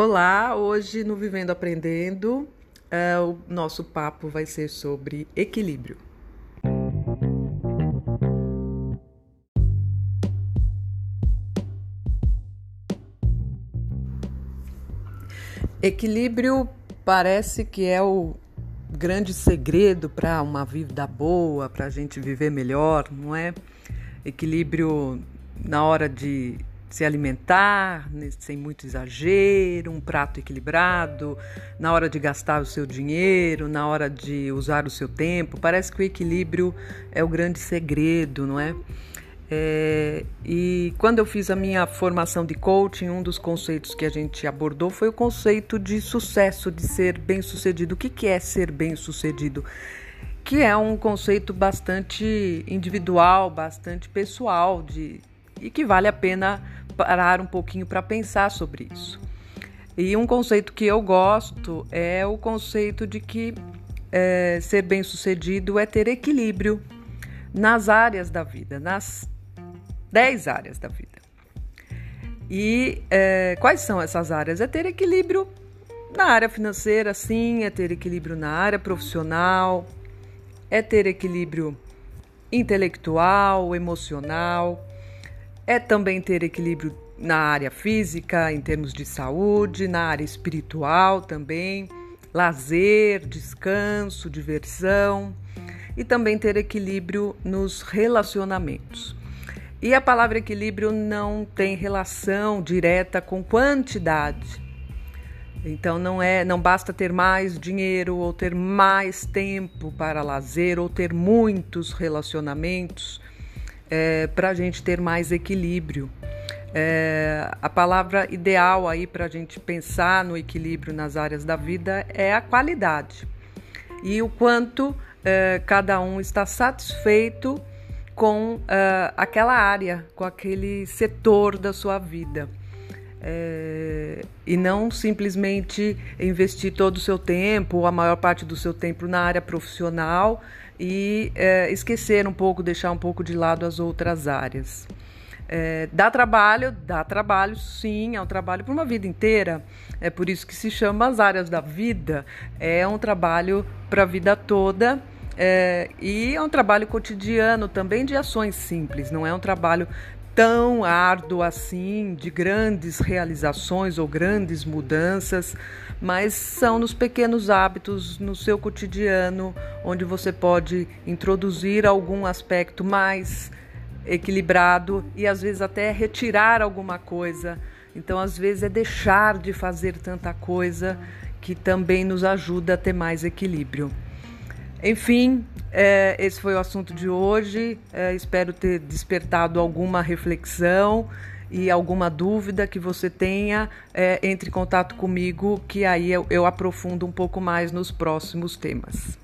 Olá, hoje no Vivendo Aprendendo, uh, o nosso papo vai ser sobre equilíbrio. Equilíbrio parece que é o grande segredo para uma vida boa, para a gente viver melhor, não é? Equilíbrio na hora de se alimentar né, sem muito exagero, um prato equilibrado, na hora de gastar o seu dinheiro, na hora de usar o seu tempo. Parece que o equilíbrio é o grande segredo, não é? é e quando eu fiz a minha formação de coaching, um dos conceitos que a gente abordou foi o conceito de sucesso, de ser bem-sucedido. O que, que é ser bem-sucedido? Que é um conceito bastante individual, bastante pessoal, de, e que vale a pena parar um pouquinho para pensar sobre isso. E um conceito que eu gosto é o conceito de que é, ser bem-sucedido é ter equilíbrio nas áreas da vida, nas dez áreas da vida. E é, quais são essas áreas? É ter equilíbrio na área financeira, sim, é ter equilíbrio na área profissional, é ter equilíbrio intelectual, emocional, é também ter equilíbrio na área física, em termos de saúde, na área espiritual também, lazer, descanso, diversão e também ter equilíbrio nos relacionamentos. E a palavra equilíbrio não tem relação direta com quantidade. Então não é, não basta ter mais dinheiro ou ter mais tempo para lazer ou ter muitos relacionamentos é, para a gente ter mais equilíbrio. É, a palavra ideal aí para a gente pensar no equilíbrio nas áreas da vida é a qualidade e o quanto é, cada um está satisfeito com é, aquela área, com aquele setor da sua vida. É, e não simplesmente investir todo o seu tempo, ou a maior parte do seu tempo na área profissional e é, esquecer um pouco, deixar um pouco de lado as outras áreas. É, dá trabalho, dá trabalho, sim, é um trabalho por uma vida inteira. É por isso que se chama as áreas da vida. É um trabalho para a vida toda. É, e é um trabalho cotidiano também de ações simples, não é um trabalho tão árduo assim, de grandes realizações ou grandes mudanças, mas são nos pequenos hábitos, no seu cotidiano, onde você pode introduzir algum aspecto mais equilibrado e às vezes até retirar alguma coisa. Então, às vezes, é deixar de fazer tanta coisa que também nos ajuda a ter mais equilíbrio. Enfim, é, esse foi o assunto de hoje. É, espero ter despertado alguma reflexão e alguma dúvida que você tenha, é, entre em contato comigo, que aí eu, eu aprofundo um pouco mais nos próximos temas.